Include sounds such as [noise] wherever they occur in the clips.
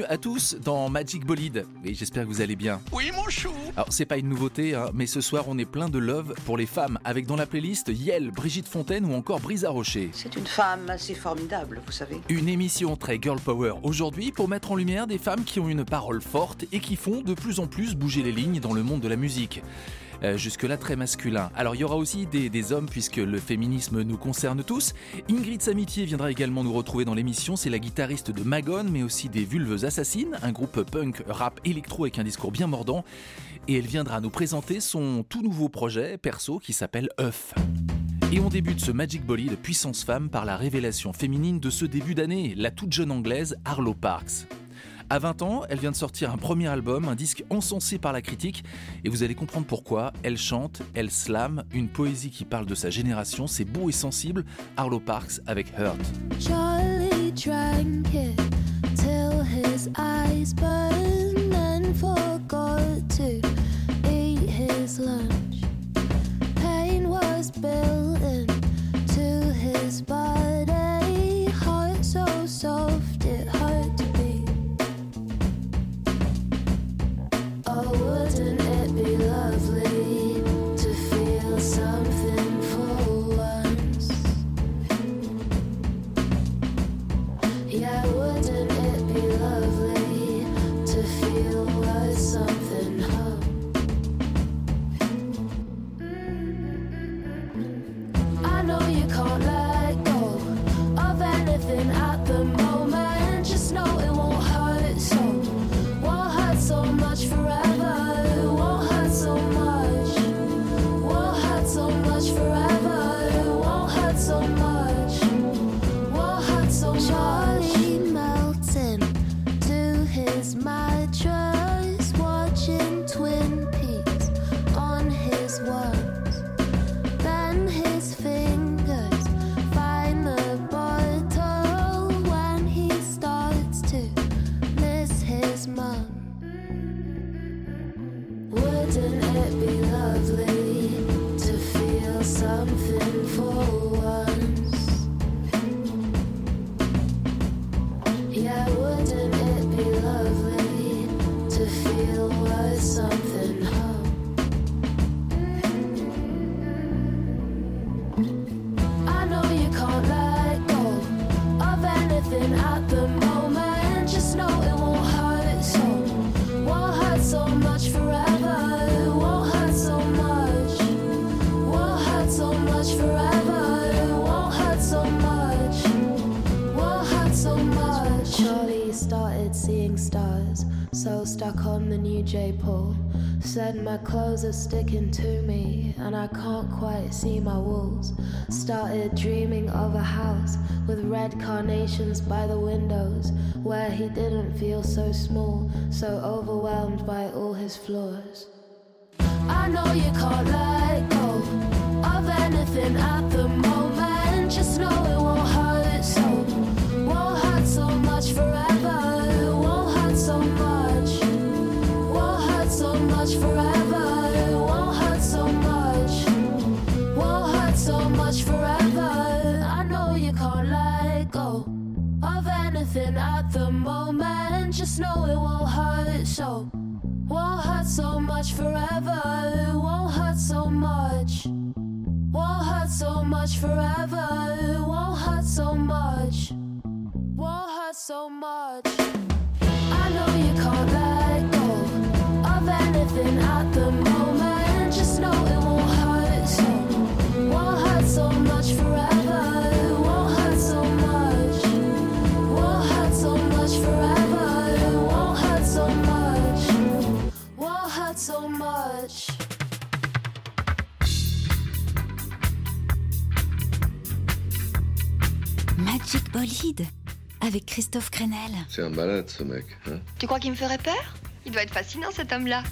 Bienvenue à tous dans Magic Bolide. Et j'espère que vous allez bien. Oui, mon chou Alors, c'est pas une nouveauté, hein, mais ce soir, on est plein de love pour les femmes, avec dans la playlist Yel, Brigitte Fontaine ou encore Brisa Rocher. C'est une femme assez formidable, vous savez. Une émission très girl power aujourd'hui pour mettre en lumière des femmes qui ont une parole forte et qui font de plus en plus bouger les lignes dans le monde de la musique. Euh, jusque-là très masculin. Alors il y aura aussi des, hommes puisque le féminisme nous concerne tous. Ingrid Samitier viendra également nous retrouver dans l'émission, c'est la guitariste de Magon mais aussi des Vulves Assassines, un groupe punk, rap, électro avec un discours bien mordant. Et elle viendra nous présenter son tout nouveau projet perso qui s'appelle œuf. Et on débute ce Magic Bolide Puissance Femme par la révélation féminine de ce début d'année, la toute jeune anglaise Arlo Parks. À 20 ans, elle vient de sortir un premier album, un disque encensé par la critique, et vous allez comprendre pourquoi. Elle chante, elle slame, une poésie qui parle de sa génération, c'est beau et sensible. Arlo Parks avec Hurt. Charlie drank it till his eyes burned and forgot to eat his lunch. Pain was built into his body, heart so soft J Paul. Said my clothes are sticking to me, and I can't quite see my walls. Started dreaming of a house with red carnations by the windows, where he didn't feel so small, so overwhelmed by all his flaws. I know you can't let Avec Christophe Crenel. C'est un malade ce mec. Hein Tu crois qu'il me ferait peur? Il doit être fascinant cet homme-là.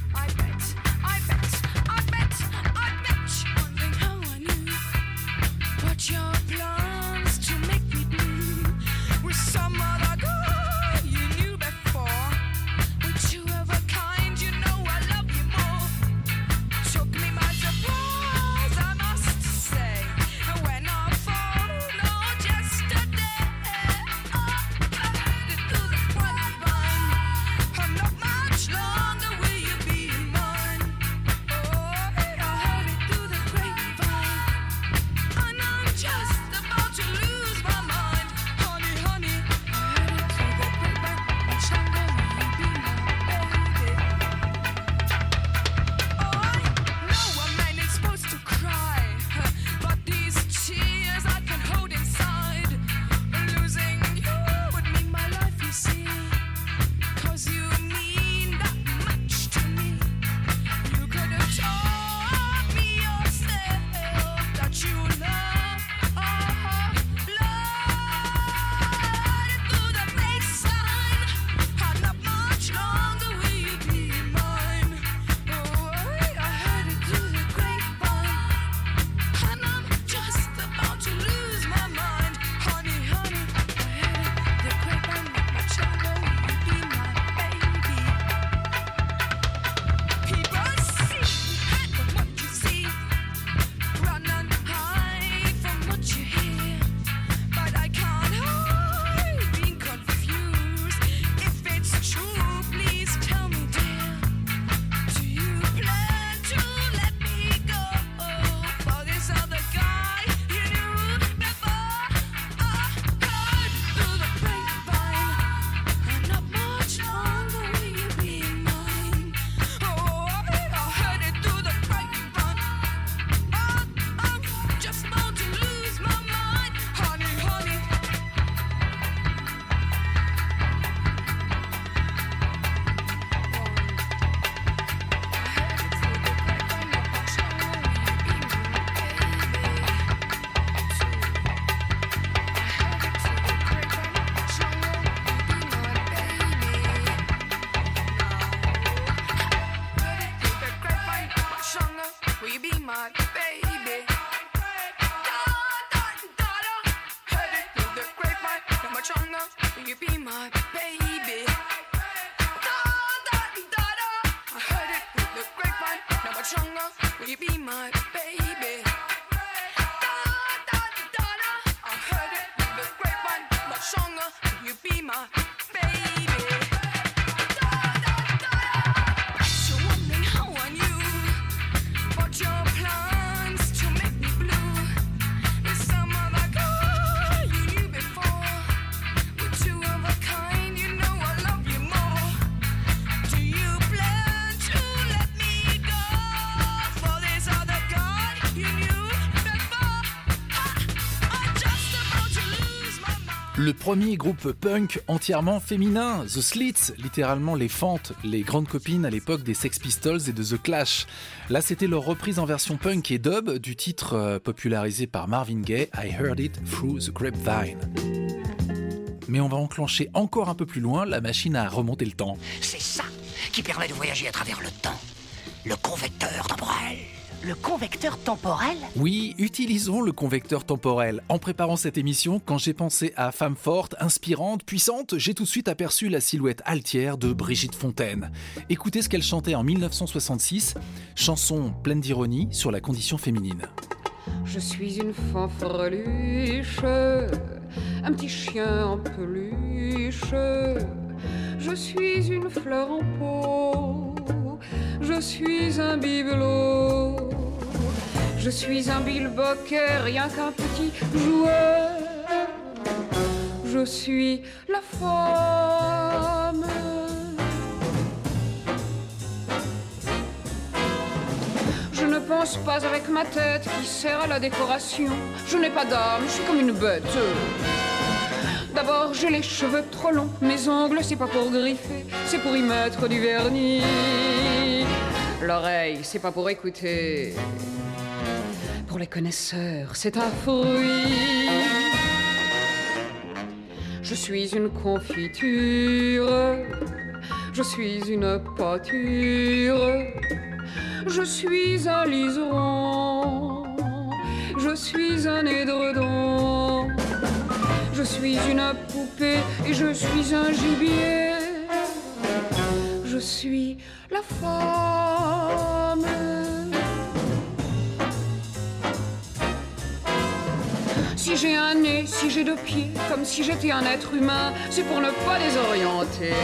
Premier groupe punk entièrement féminin, The Slits, littéralement les fentes, les grandes copines à l'époque des Sex Pistols et de The Clash. Là, c'était leur reprise en version punk et dub du titre euh, popularisé par Marvin Gaye, I Heard It Through the Grapevine. Mais on va enclencher encore un peu plus loin la machine à remonter le temps. C'est ça qui permet de voyager à travers le temps. Le convecteur temporel. Le convecteur temporel Oui, utilisons le convecteur temporel. En préparant cette émission, quand j'ai pensé à femme forte, inspirante, puissante, j'ai tout de suite aperçu la silhouette altière de Brigitte Fontaine. Écoutez ce qu'elle chantait en 1966, chanson pleine d'ironie sur la condition féminine. Je suis une fanfreluche, un petit chien en peluche. Je suis une fleur en pot, je suis un bibelot. Je suis un bilboquet, rien qu'un petit joueur. Je suis la femme. Je ne pense pas avec ma tête qui sert à la décoration. Je n'ai pas d'âme, je suis comme une bête. D'abord, j'ai les cheveux trop longs. Mes ongles, c'est pas pour griffer, c'est pour y mettre du vernis. L'oreille, c'est pas pour écouter. Pour les connaisseurs, c'est un fruit. Je suis une confiture. Je suis une pâture. Je suis un liseron. Je suis un édredon. Je suis une poupée et je suis un gibier. Je suis la femme. Si j'ai un nez, si j'ai deux pieds, comme si j'étais un être humain, c'est pour ne pas désorienter.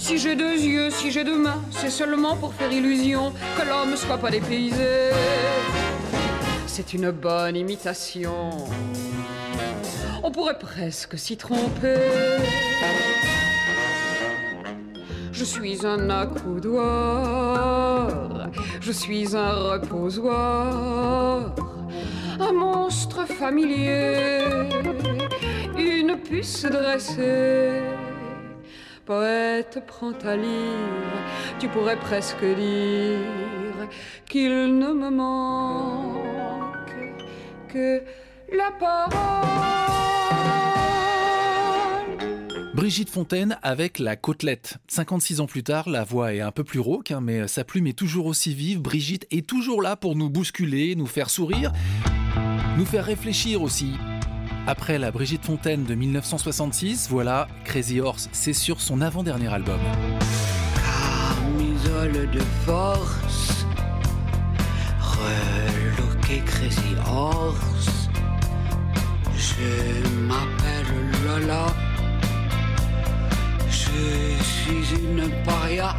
Si j'ai deux yeux, si j'ai deux mains, c'est seulement pour faire illusion que l'homme soit pas dépaysé. C'est une bonne imitation. On pourrait presque s'y tromper. Je suis un accoudoir, je suis un reposoir, un monstre familier, une puce dressée. Poète, prends ta lyre, tu pourrais presque dire qu'il ne me manque que la parole. Brigitte Fontaine avec la côtelette. 56 ans plus tard, la voix est un peu plus rauque, hein, mais sa plume est toujours aussi vive. Brigitte est toujours là pour nous bousculer, nous faire sourire, nous faire réfléchir aussi. Après la Brigitte Fontaine de 1966, voilà Crazy Horse, c'est sur son avant-dernier album. Camisole de force, reloqué Crazy Horse. Je m'appelle Lola, suis une paria.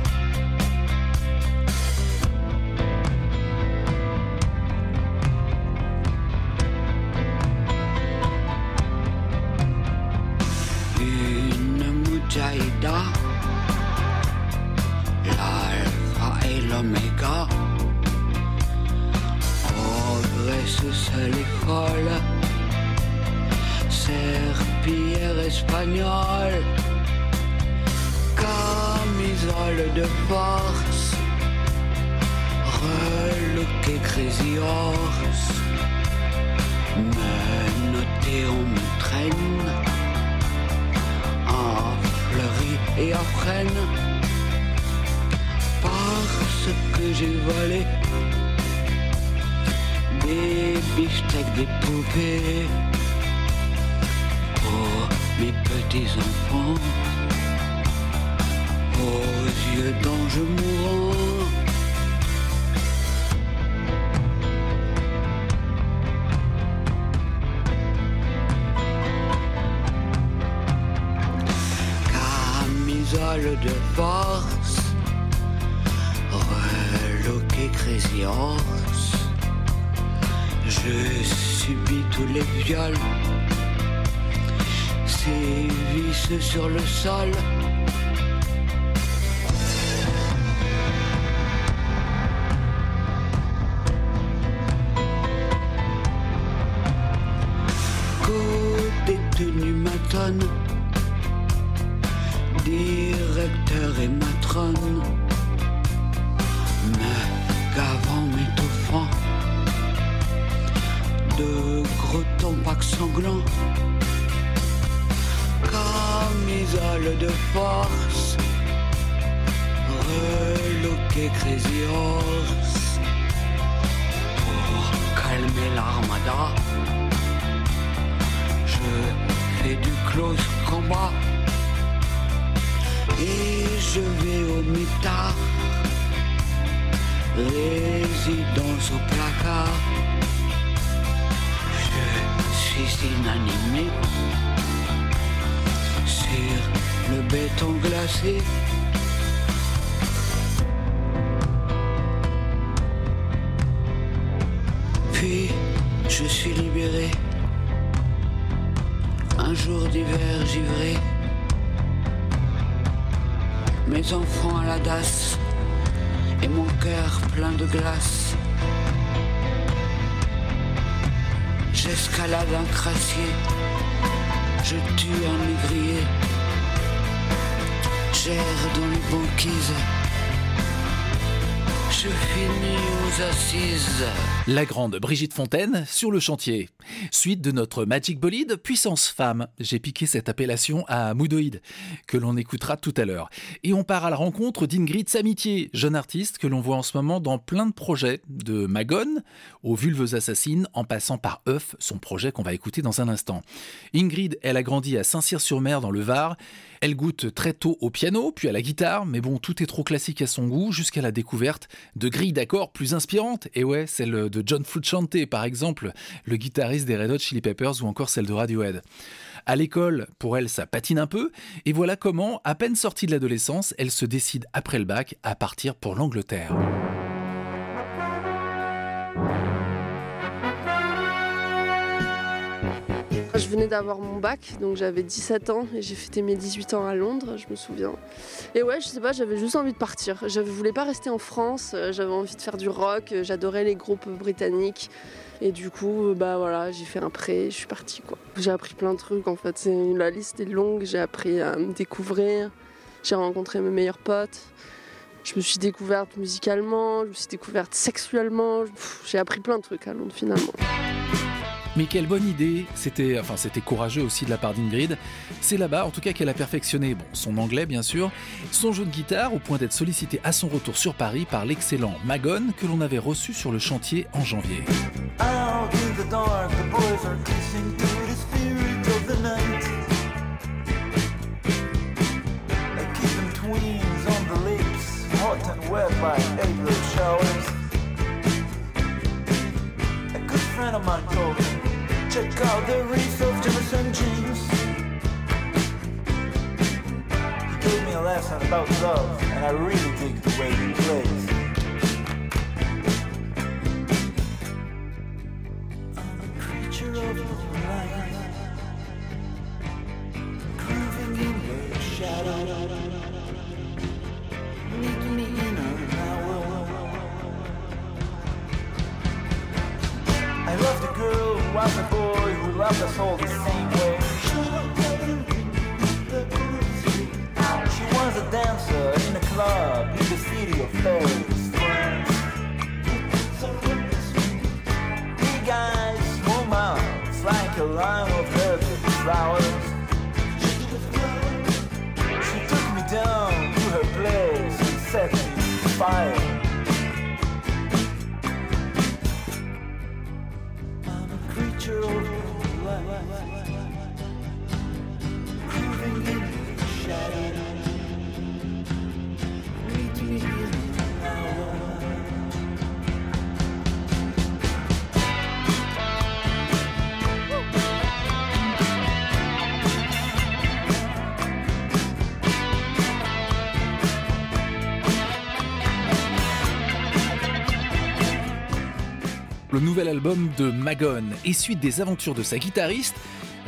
Tampacs sanglants, camisole de force, reloqué crazy horse, pour calmer l'armada. Je fais du close combat et je vais au mitard, résidence au placard. Je suis inanimé sur le béton glacé. Puis je suis libéré. Un jour d'hiver givré. Mes enfants à la dasse et mon cœur plein de glace. J'escalade un crassier, je tue un négrier, j'erre dans les banquises, La grande Brigitte Fontaine sur le chantier. Suite de notre Magic Bolide Puissance Femme. J'ai piqué cette appellation à Moodoïd, que l'on écoutera tout à l'heure. Et on part à la rencontre d'Ingrid Samitier, jeune artiste que l'on voit en ce moment dans plein de projets, de Magone aux Vulves Assassines, en passant par Euf, son projet qu'on va écouter dans un instant. Ingrid, elle a grandi à Saint-Cyr-sur-Mer dans le Var. Elle goûte très tôt au piano, puis à la guitare, mais bon, tout est trop classique à son goût, jusqu'à la découverte de grilles d'accords plus inspirantes. Et ouais, celle de John Frusciante, par exemple, le guitariste des Red Hot Chili Peppers, ou encore celle de Radiohead. À l'école, pour elle, ça patine un peu, et voilà comment, à peine sortie de l'adolescence, elle se décide après le bac à partir pour l'Angleterre. Venais d'avoir mon bac, donc j'avais 17 ans et j'ai fêté mes 18 ans à Londres, je me souviens. Et ouais, je sais pas, j'avais juste envie de partir. Je voulais pas rester en France, euh, j'avais envie de faire du rock, euh, j'adorais les groupes britanniques. Et du coup, euh, bah voilà, j'ai fait un prêt, je suis partie quoi. J'ai appris plein de trucs en fait, la liste est longue, j'ai appris à me découvrir, j'ai rencontré mes meilleurs potes. Je me suis découverte musicalement, je me suis découverte sexuellement, j'ai appris plein de trucs à Londres finalement. Mais quelle bonne idée C'était enfin, c'était courageux aussi de la part d'Ingrid. C'est là-bas, en tout cas, qu'elle a perfectionné son anglais, bien sûr, son jeu de guitare, au point d'être sollicité à son retour sur Paris par l'excellent Magone que l'on avait reçu sur le chantier en janvier. Check out the reef of Jefferson James. He gave me a lesson about love, and I really dig the way he plays. I'm a creature of the light, grooving in the shadow. Meet me I love the girl who was the boy who loved us all the same way. She was a dancer in a club in the city of Paris, Big eyes, small mouths, like a line of perfect flowers. She took me down to her place and set me fire. Album de Magone et suite des aventures de sa guitariste,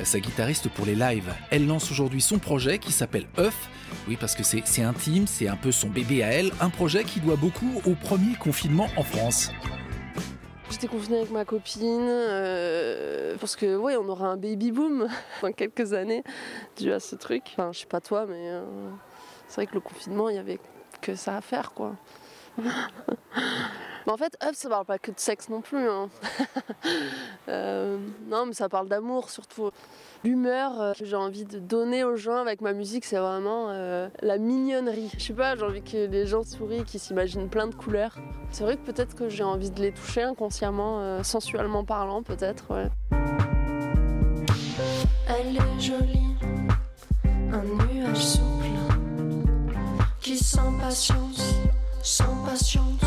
sa guitariste pour les lives. Elle lance aujourd'hui son projet qui s'appelle Euf. Oui, parce que c'est c'est intime, c'est un peu son bébé à elle, un projet qui doit beaucoup au premier confinement en France. J'étais confinée avec ma copine euh, parce que ouais, on aura un baby boom [laughs] dans quelques années dû à ce truc. Enfin, je sais pas toi, mais euh, c'est vrai que le confinement, il y avait que ça à faire, quoi. [laughs] mais en fait, Up, ça parle pas que de sexe non plus. hein. [laughs] Euh, non, mais ça parle d'amour surtout. L'humeur euh, que j'ai envie de donner aux gens avec ma musique, c'est vraiment euh, la mignonnerie. Je sais pas, j'ai envie que les gens sourient, qu'ils s'imaginent plein de couleurs. C'est vrai que peut-être que j'ai envie de les toucher inconsciemment, sensuellement parlant, peut-être. Ouais. Elle est jolie, un nuage souple qui sans patience, sans patience,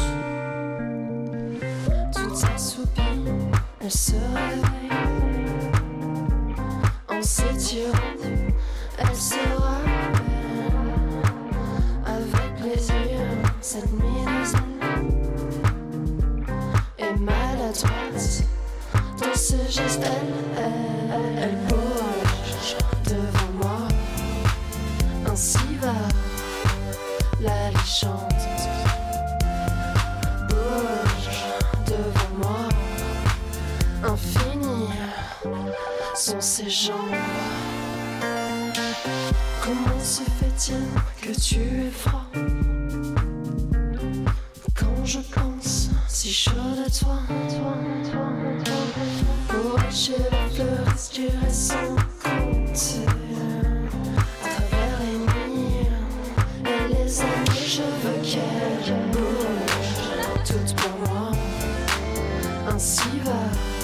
elle se réveille en s'étirant, elle se rappelle avec plaisir cette mise et maladroite dans ce geste, elle, elle, elle bouge devant moi. Ainsi va la légende. Comment se fait-il que tu es froid? Quand je pense, si chaud de toi, toi, toi, toi. Pour lâcher les fleurs, respirer sans compter. À travers les nuits et les années, je veux qu'elle bouge. Toute pour moi, ainsi va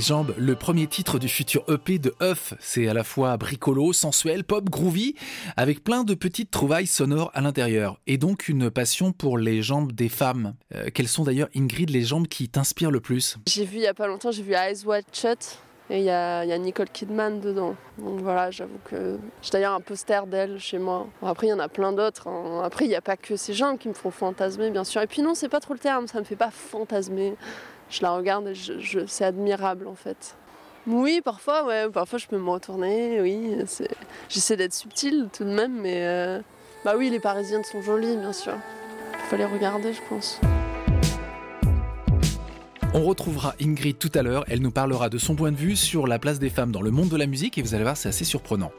Les Jambes, le premier titre du futur EP de Huff. C'est à la fois bricolo, sensuel, pop, groovy, avec plein de petites trouvailles sonores à l'intérieur. Et donc une passion pour les jambes des femmes. Euh, quelles sont d'ailleurs, Ingrid, les jambes qui t'inspirent le plus? J'ai vu il y a pas longtemps, j'ai vu Eyes Wide Shut et il y a, Nicole Kidman dedans. Donc voilà, j'avoue que j'ai d'ailleurs un poster d'elle chez moi. Après, il y en a plein d'autres. hein. Après, il n'y a pas que ces jambes qui me font fantasmer, bien sûr. Et puis non, c'est pas trop le terme, ça me fait pas fantasmer. Je la regarde et je, je- c'est admirable en fait. Oui, parfois, ouais, parfois je peux me retourner, oui. c'est- J'essaie d'être subtile tout de même, mais euh, bah oui, les Parisiennes sont jolies, bien sûr. Il faut les regarder, je pense. On retrouvera Ingrid tout à l'heure, elle nous parlera de son point de vue sur la place des femmes dans le monde de la musique et vous allez voir, c'est assez surprenant.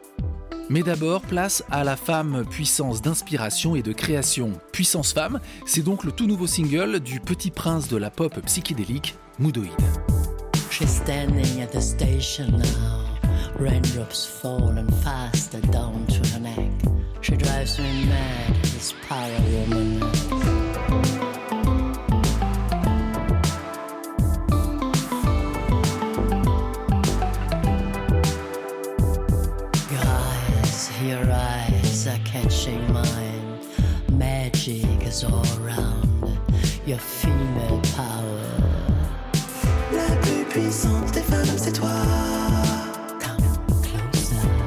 Mais d'abord, place à la femme puissance d'inspiration et de création. Puissance femme, c'est donc le tout nouveau single du petit prince de la pop psychédélique, Moodoid. She drives me mad, this power woman. Eyes are catching mine. Magic is all around. Your female power. La plus puissante des femmes, c'est toi.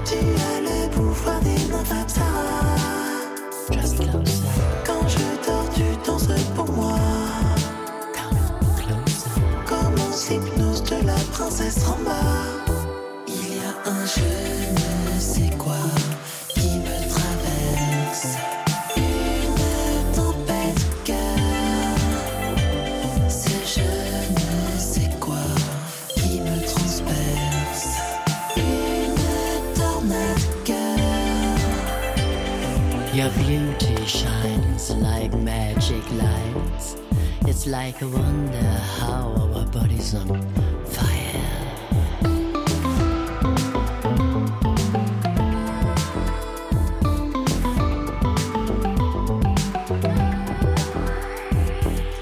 Tu as le pouvoir des nymphes Apsara. Just closer. Quand je dors, tu danses pour moi. Comme en hypnose de la princesse Ramba. Il y a un je shines like magic lights. It's like a wonder how our bodies on fire.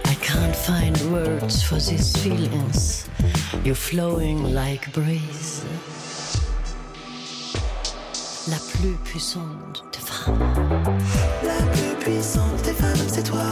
I can't find words for these feelings. You're flowing like breeze. La plus puissante. Puissante des femmes, c'est toi.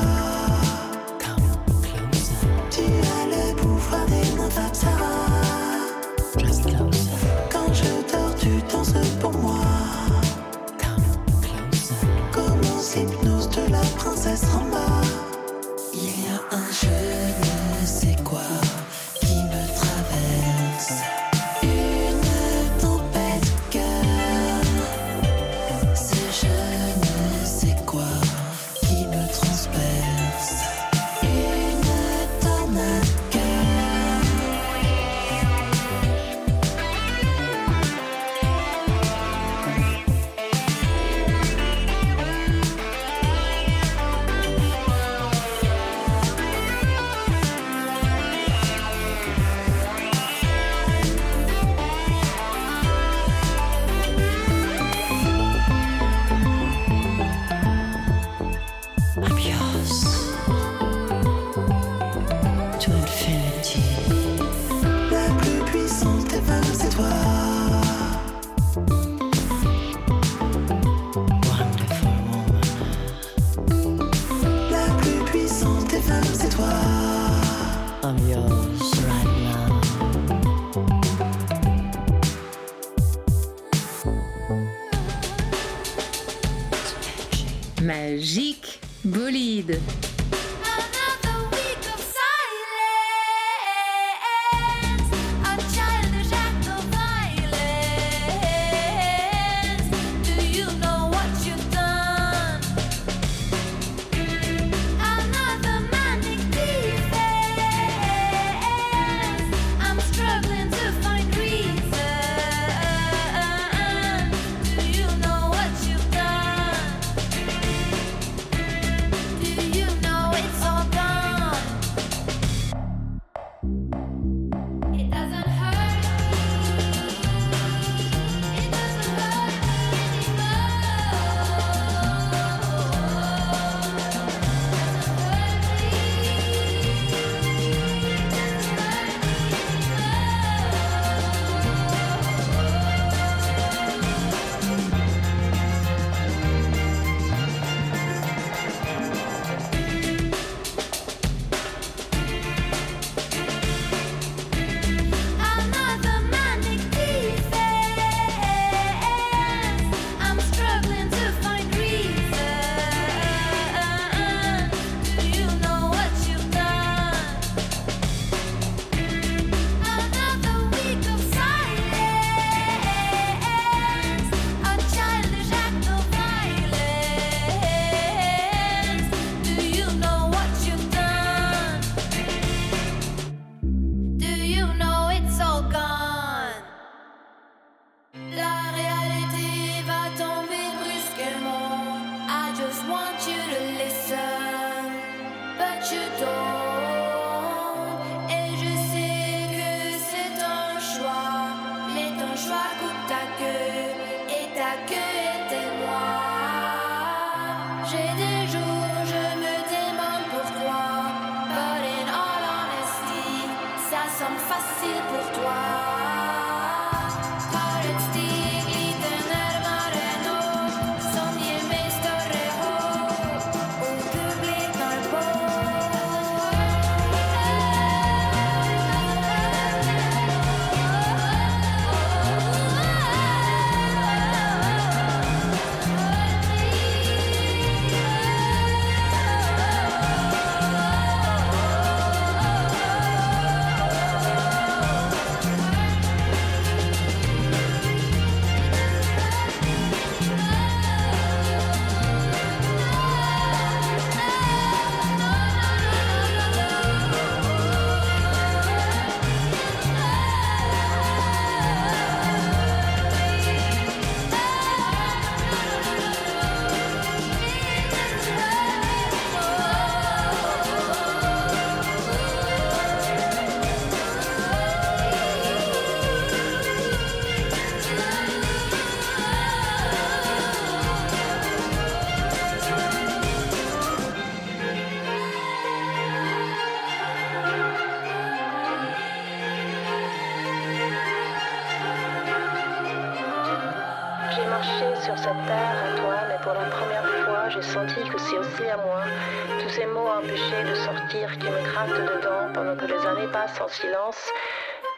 qui me gratte dedans pendant que les années passent en silence.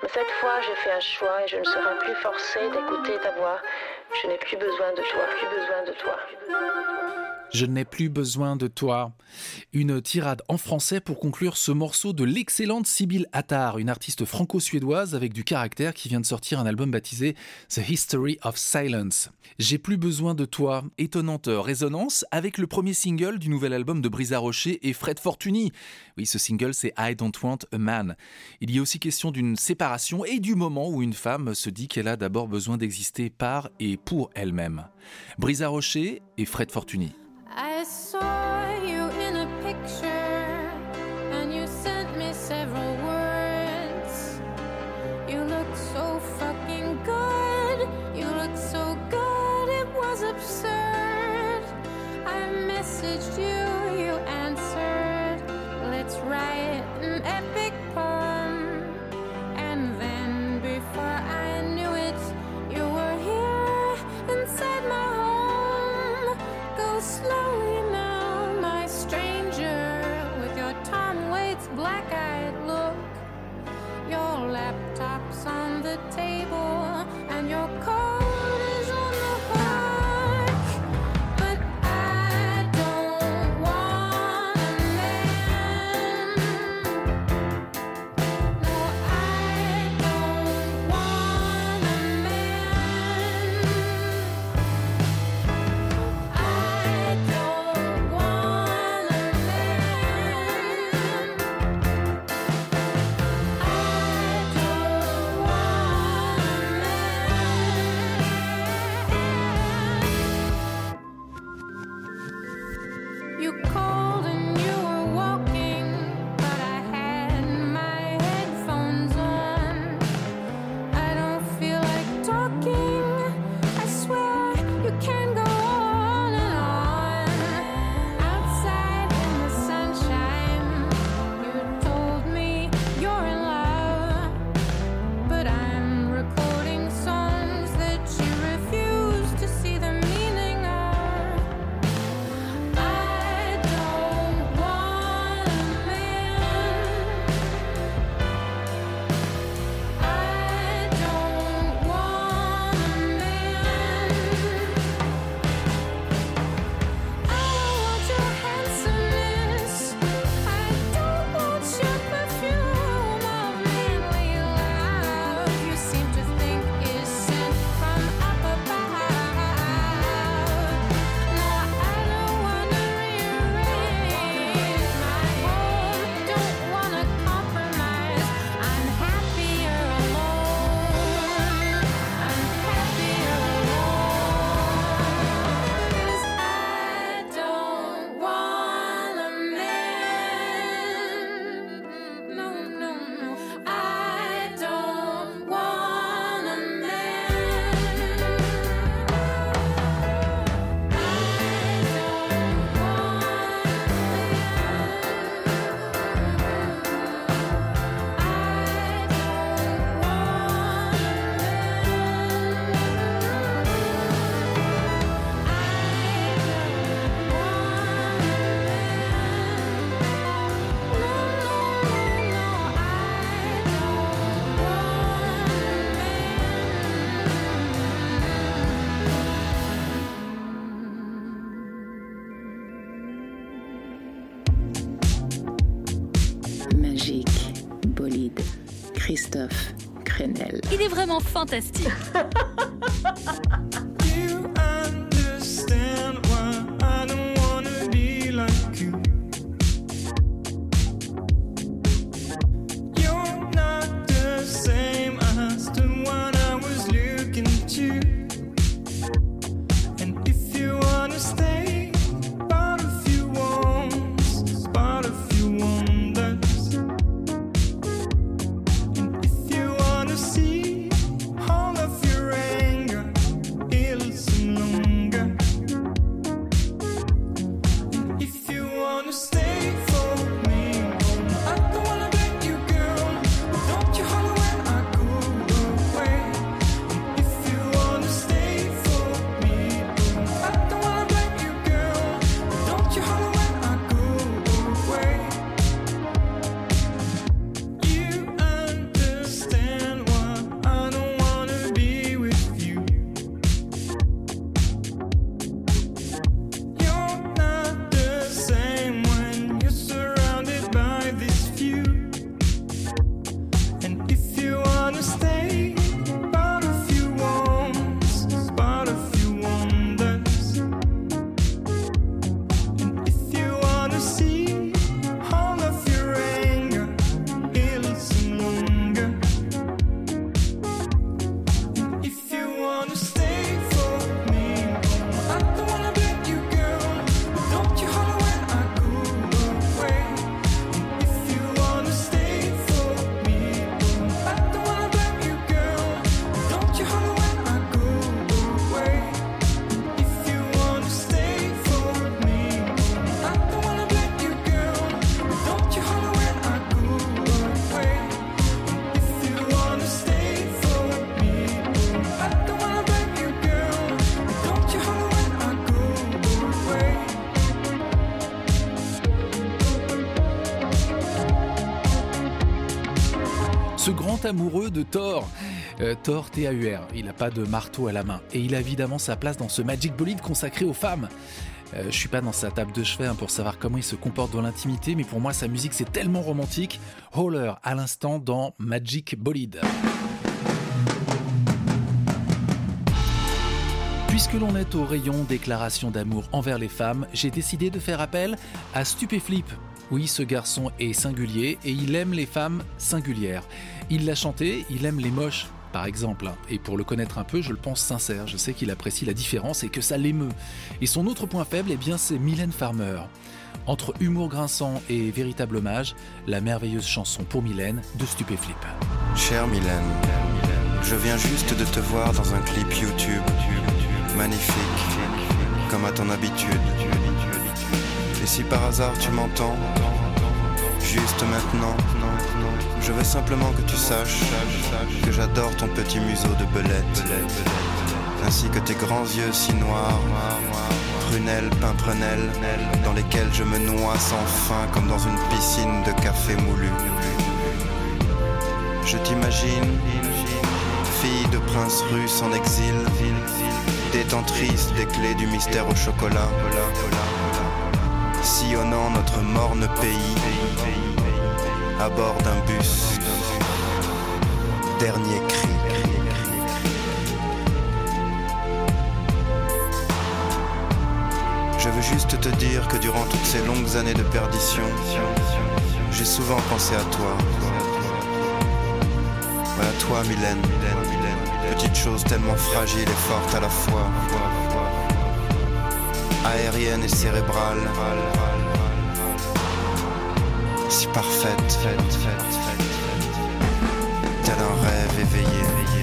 Mais cette fois, j'ai fait un choix et je ne serai plus forcée d'écouter ta voix. Je n'ai plus besoin de toi, plus besoin de toi. Je n'ai plus besoin de toi. Une tirade en français pour conclure ce morceau de l'excellente Sibylle Attar, une artiste franco-suédoise avec du caractère qui vient de sortir un album baptisé The History of Silence. J'ai plus besoin de toi. Étonnante résonance avec le premier single du nouvel album de Brisa Rocher et Fred Fortuny. Oui, ce single c'est I Don't Want a Man. Il y a aussi question d'une séparation et du moment où une femme se dit qu'elle a d'abord besoin d'exister par et pour elle-même. Brisa Rocher et Fred Fortuny. On the table, and your coat Christophe, Crenel. Il est vraiment fantastique. [laughs] amoureux de Thor. Euh, Thor T-A-U-R, il n'a pas de marteau à la main et il a évidemment sa place dans ce Magic Bolide consacré aux femmes. Euh, je suis pas dans sa table de chevet hein, pour savoir comment il se comporte dans l'intimité, mais pour moi sa musique c'est tellement romantique. Holler à l'instant dans Magic Bolide. Puisque l'on est au rayon déclaration d'amour envers les femmes, j'ai décidé de faire appel à Stupéflip. Oui, ce garçon est singulier et il aime les femmes singulières. Il l'a chanté, il aime les moches, par exemple. Et pour le connaître un peu, je le pense sincère. Je sais qu'il apprécie la différence et que ça l'émeut. Et son autre point faible, eh bien, c'est Mylène Farmer. Entre humour grinçant et véritable hommage, la merveilleuse chanson pour Mylène de Stupéflip. Chère Mylène, je viens juste de te voir dans un clip YouTube. Magnifique, comme à ton habitude. Et si par hasard tu m'entends, juste maintenant, je veux simplement que tu saches que j'adore ton petit museau de belette, ainsi que tes grands yeux si noirs, prunelles, pimprenelles, dans lesquels je me noie sans fin comme dans une piscine de café moulu. Je t'imagine, fille de prince russe en exil, détentrice des clés du mystère au chocolat, sillonnant notre morne pays à bord d'un bus. Dernier cri. Je veux juste te dire que durant toutes ces longues années de perdition, j'ai souvent pensé à toi. À toi, Mylène. Petite chose tellement fragile et forte à la fois. Aérienne et cérébrale. Si parfaite. Tel un rêve éveillé. Je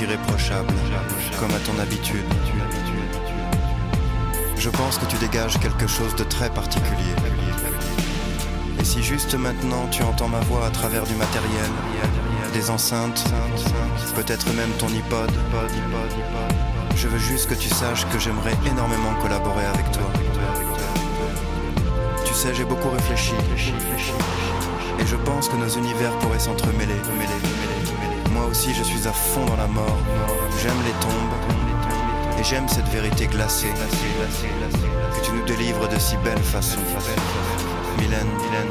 irréprochable, comme à ton habitude. Je pense que tu dégages quelque chose de très particulier. Et si juste maintenant tu entends ma voix à travers du matériel, des enceintes, peut-être même ton iPod, je veux juste que tu saches que j'aimerais énormément collaborer avec toi. Tu sais, j'ai beaucoup réfléchi. Et je pense que nos univers pourraient s'entremêler. Moi aussi, je suis à fond dans la mort. J'aime les tombes. Et j'aime cette vérité glacée. Que tu nous délivres de si belle façon. Mylène, Mylène,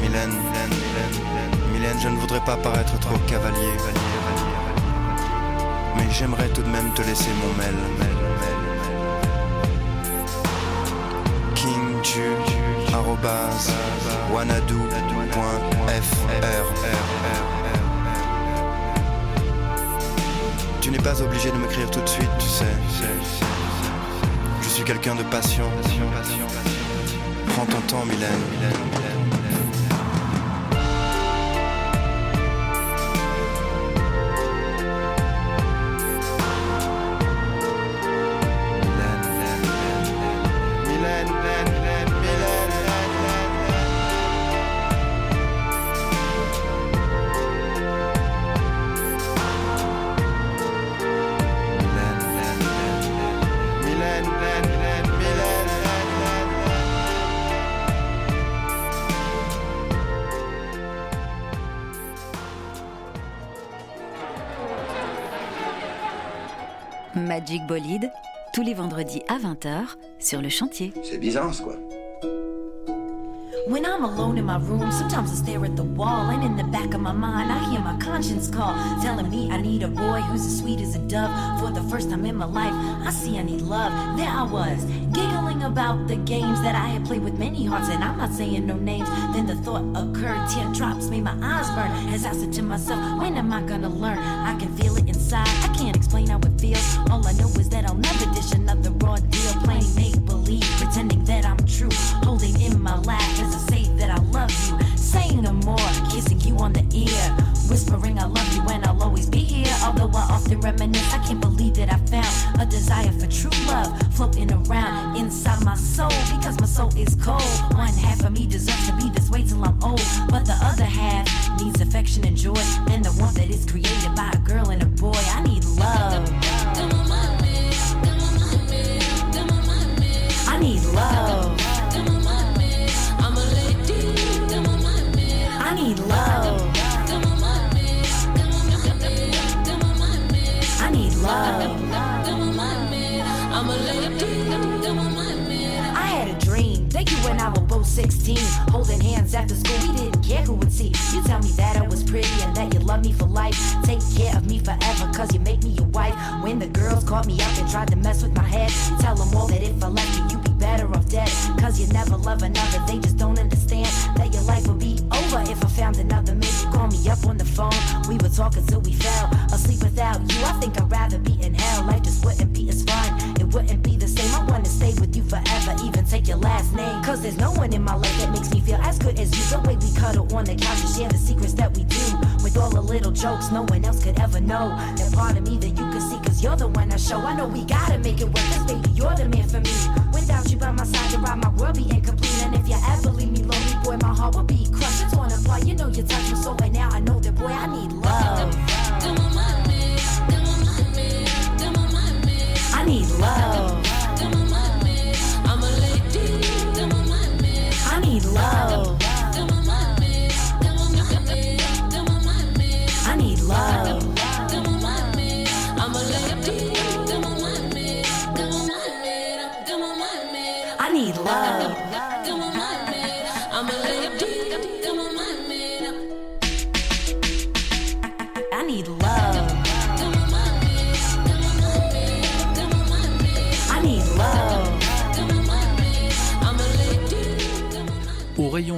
Mylène, Mylène, je ne voudrais pas paraître trop cavalier. Mais j'aimerais tout de même te laisser mon mail. Wanadoo.fr. Tu n'es pas obligé de m'écrire tout de suite, tu sais. Je suis quelqu'un de patient. Prends ton temps, Mylène. Bolide, tous les vendredis à 20h sur le chantier. C'est Byzance, quoi. When I'm alone in my room, sometimes I stare at the wall, and in the back of my mind, I hear my conscience call, telling me I need a boy who's as sweet as a dove. For the first time in my life, I see I need love. There I was, giggling about the games that I had played with many hearts, and I'm not saying no names. Then the thought occurred, teardrops made my eyes burn, as I said to myself, When am I gonna learn? I can feel it inside, I can't explain how it feels. All I know is that I'll never dish another raw deal,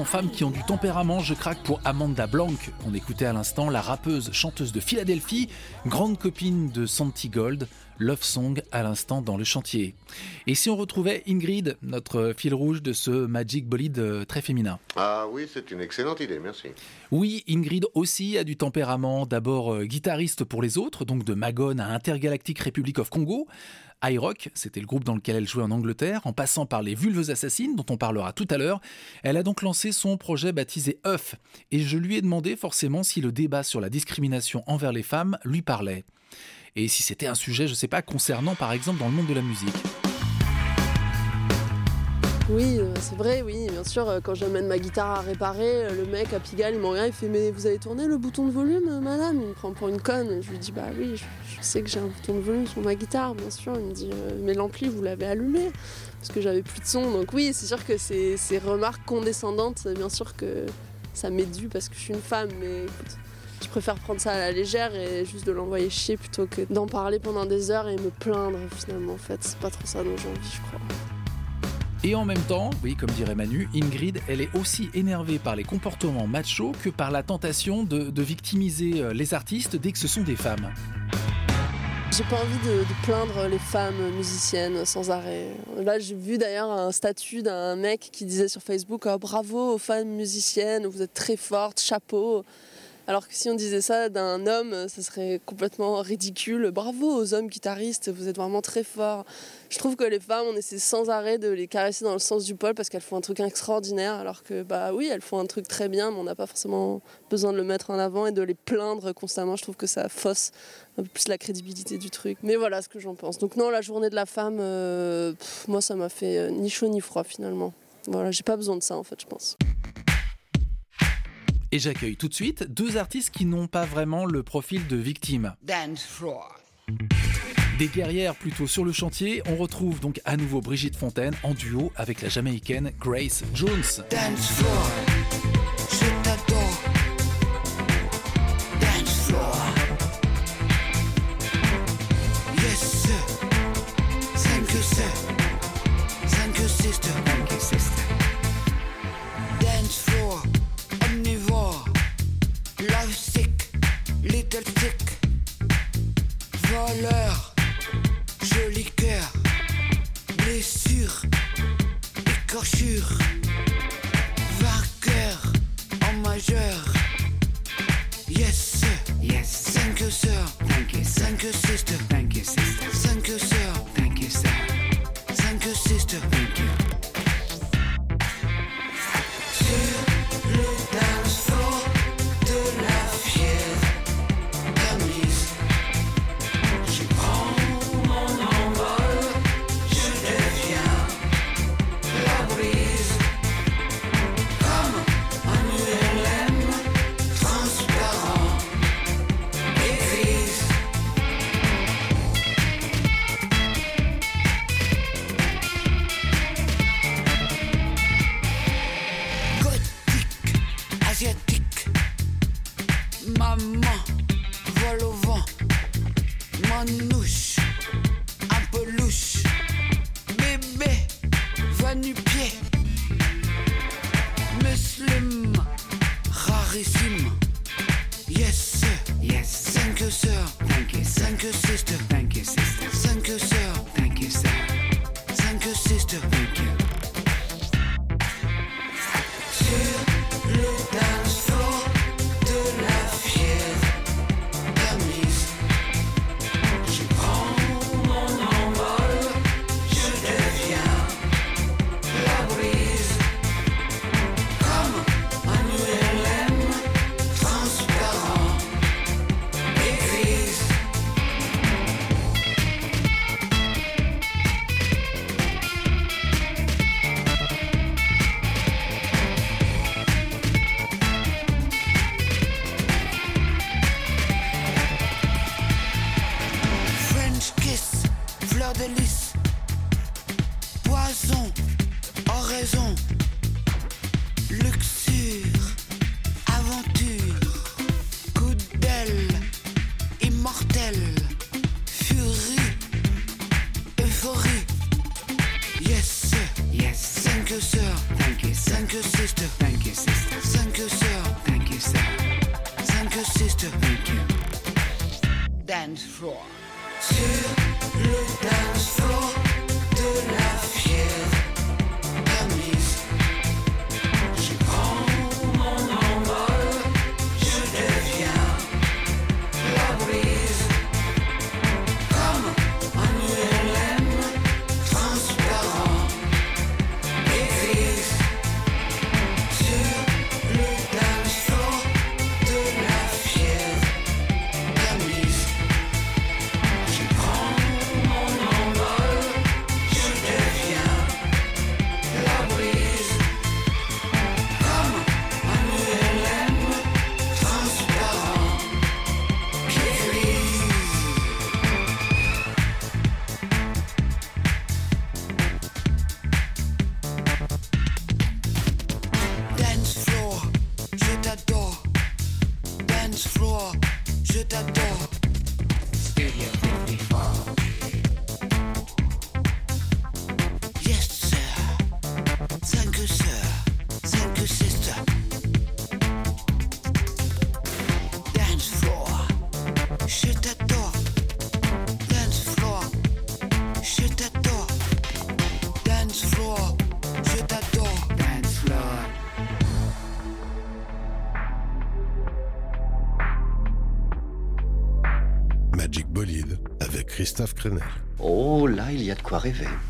Femmes qui ont du tempérament, je craque pour Amanda Blanc, qu'on écoutait à l'instant, la rappeuse, chanteuse de Philadelphie, grande copine de Santi Gold, Love Song à l'instant dans le chantier. Et si on retrouvait Ingrid, notre fil rouge de ce Magic Bolide euh, très féminin Ah oui, c'est une excellente idée, merci. Oui, Ingrid aussi a du tempérament, d'abord euh, guitariste pour les autres, donc de Magone à Intergalactic Republic of Congo. iRock, c'était le groupe dans lequel elle jouait en Angleterre, en passant par les Vulves Assassines, dont on parlera tout à l'heure. Elle a donc lancé son projet baptisé Euf, et je lui ai demandé forcément si le débat sur la discrimination envers les femmes lui parlait. Et si c'était un sujet, je sais pas, concernant par exemple dans le monde de la musique. Oui, euh, c'est vrai, oui, bien sûr. euh, Quand j'amène ma guitare à réparer, euh, le mec à Pigalle, il me regarde, il fait Mais vous avez tourné le bouton de volume, madame? Il me prend pour une conne. Je lui dis Bah oui, je, sais que j'ai un bouton de volume sur ma guitare, bien sûr. Il me dit Mais l'ampli, vous l'avez allumé Parce que j'avais plus de son. Donc oui, c'est sûr que ces, ces remarques condescendantes, bien sûr que ça m'est dû parce que je suis une femme, mais écoute. Je préfère prendre ça à la légère et juste de l'envoyer chier plutôt que d'en parler pendant des heures et me plaindre finalement. En fait, c'est pas trop ça dont j'ai envie, je crois. Et en même temps, oui, comme dirait Manu, Ingrid, elle est aussi énervée par les comportements machos que par la tentation de, victimiser euh, les artistes dès que ce sont des femmes. J'ai pas envie de, plaindre les femmes musiciennes sans arrêt. Là, j'ai vu d'ailleurs un statut d'un mec qui disait sur Facebook oh, Bravo aux femmes musiciennes, vous êtes très fortes, chapeau. Alors que si on disait ça d'un homme, ça serait complètement ridicule. Bravo aux hommes guitaristes, vous êtes vraiment très forts. Je trouve que les femmes, on essaie sans arrêt de les caresser dans le sens du poil parce qu'elles font un truc extraordinaire. Alors que, bah oui, elles font un truc très bien, mais on n'a pas forcément besoin de le mettre en avant et de les plaindre constamment. Je trouve que ça fausse un peu plus la crédibilité du truc. Mais voilà ce que j'en pense. Donc, non, la journée de la femme, euh, moi, ça m'a fait euh, ni chaud ni froid finalement. Voilà, j'ai pas besoin de ça en fait, je pense. Et j'accueille tout de suite deux artistes qui n'ont pas vraiment le profil de victime. Dance floor. Des guerrières plutôt sur le chantier, on retrouve donc à nouveau Brigitte Fontaine en duo avec la jamaïcaine Grace Jones. Dance floor. maman, voile au vent, manouche, un peu louche, bébé, va nu pied, musulman, rarissime. Rêver.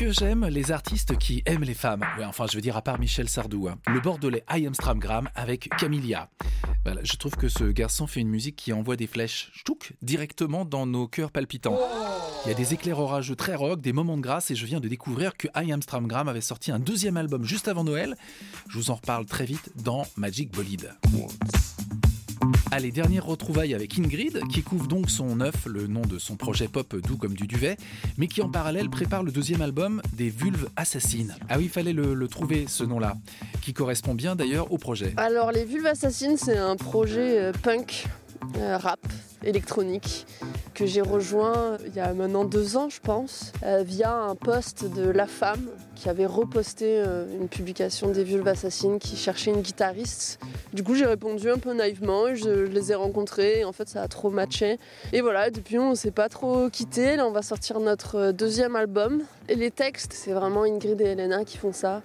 Que j'aime les artistes qui aiment les femmes. Enfin, je veux dire, à part Michel Sardou. hein. Le bordelais I Am Stramgram avec Camilla. Voilà, je trouve que ce garçon fait une musique qui envoie des flèches ch'touk, directement dans nos cœurs palpitants. Il y a des éclairs orageux très rock, des moments de grâce, et je viens de découvrir que I Am Stramgram avait sorti un deuxième album juste avant Noël. Je vous en reparle très vite dans Magic Bolide. Allez, dernière retrouvaille avec Ingrid, qui couvre donc son œuf, le nom de son projet pop doux comme du duvet, mais qui en parallèle prépare le deuxième album des Vulves Assassines. Ah oui, il fallait le, trouver, ce nom-là, qui correspond bien d'ailleurs au projet. Alors, les Vulves Assassines, c'est un projet euh, punk, rap, électronique, que j'ai rejoint euh, il y a maintenant deux ans, je pense, euh, via un post de La Femme qui avait reposté euh, une publication des Vulves Assassines qui cherchait une guitariste. Du coup, j'ai répondu un peu naïvement et je, les ai rencontrés. En fait, ça a trop matché. Et voilà, depuis, on s'est pas trop quittés. Là, on va sortir notre euh, deuxième album. Et les textes, c'est vraiment Ingrid et Elena qui font ça.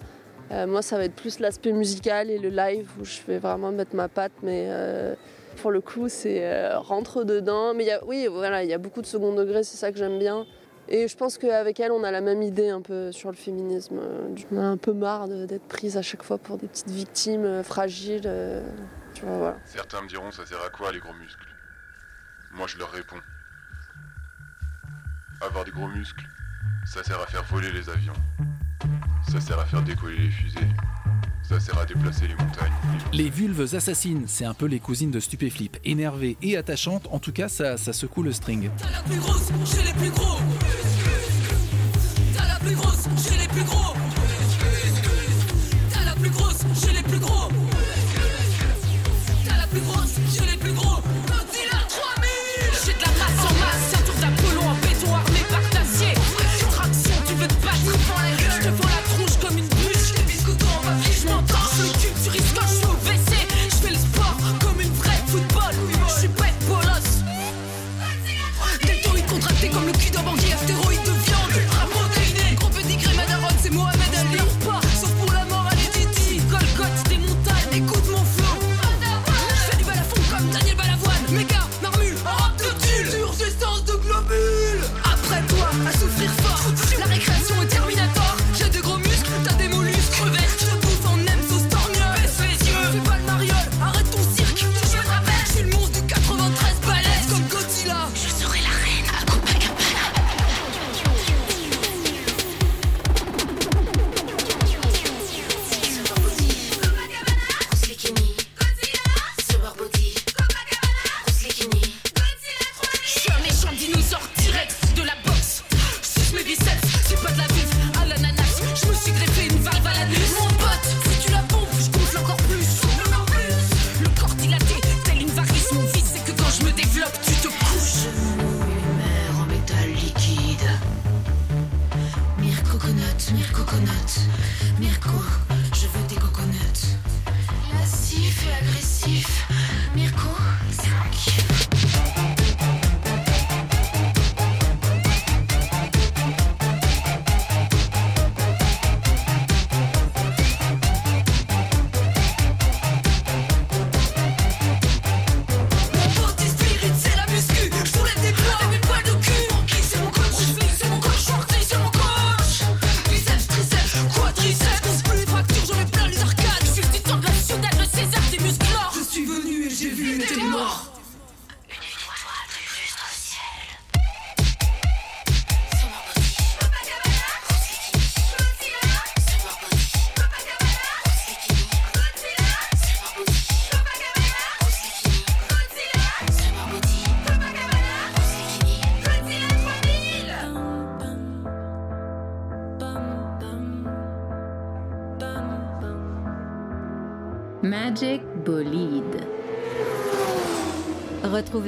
Euh, moi, ça va être plus l'aspect musical et le live où je vais vraiment mettre ma patte, mais euh, pour le coup, c'est euh, rentre dedans. Mais oui, voilà, il y a beaucoup de second degré, c'est ça que j'aime bien. Et je pense qu'avec elle, on a la même idée un peu sur le féminisme. Euh, On a un peu marre d'être prise à chaque fois pour des petites victimes euh, fragiles. euh, tu vois, voilà. Certains me diront ça sert à quoi les gros muscles? Moi je leur réponds. Avoir des gros muscles, ça sert à faire voler les avions. Ça sert à faire décoller les fusées. Ça sert à déplacer les montagnes. Les vulves assassines, c'est un peu les cousines de Stupéflip. Énervées et attachantes, en tout cas, ça, ça secoue le string. la plus grosse, j'ai les plus gros.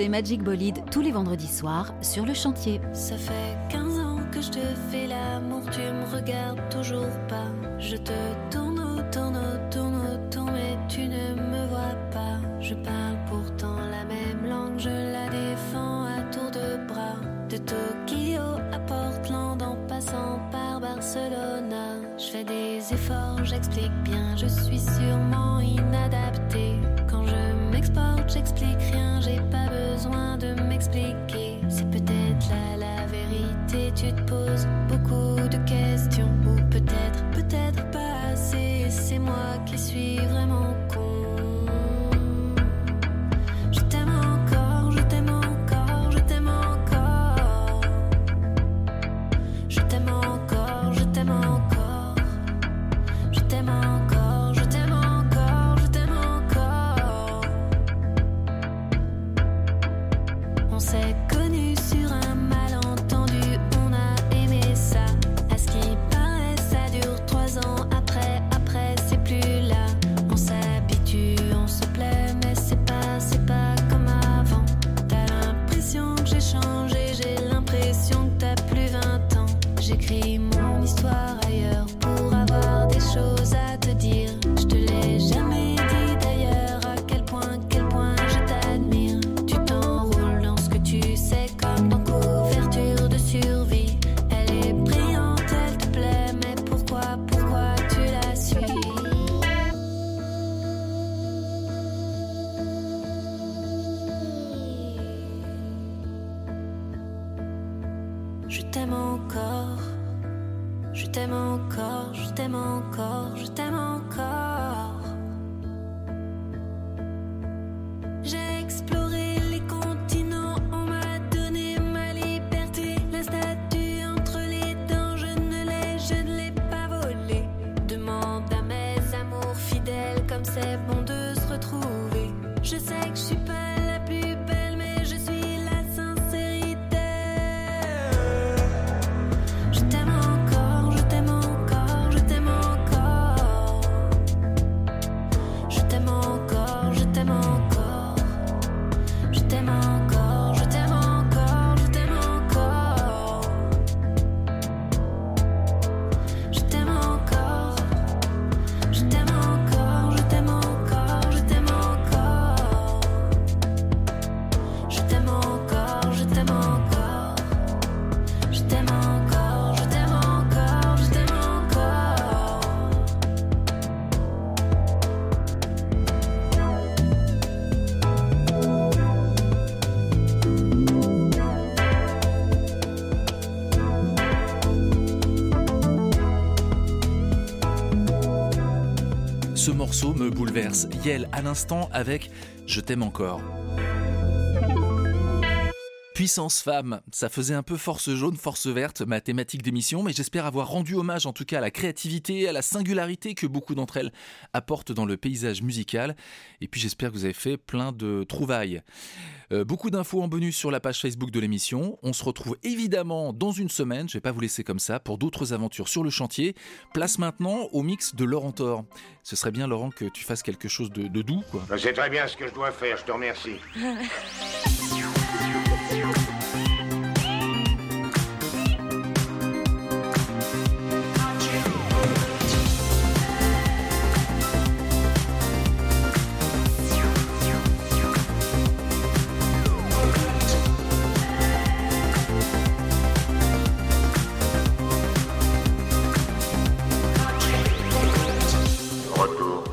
Retrouvez Magic Bolide tous les vendredis soirs sur le chantier. Ça fait 15 ans que je te fais l'amour, tu me regardes toujours pas. Je te tourne Yel à l'instant avec Je t'aime encore. Puissance femme, ça faisait un peu force jaune, force verte, ma thématique d'émission, mais j'espère avoir rendu hommage en tout cas à la créativité, à la singularité que beaucoup d'entre elles apportent dans le paysage musical. Et puis j'espère que vous avez fait plein de trouvailles. Euh, beaucoup d'infos en bonus sur la page Facebook de l'émission. On se retrouve évidemment dans une semaine, je vais pas vous laisser comme ça, pour d'autres aventures sur le chantier. Place maintenant au mix de Laurent Thor. Ce serait bien Laurent que tu fasses quelque chose de, de doux, quoi. Je sais très bien ce que je dois faire, je te remercie. [laughs]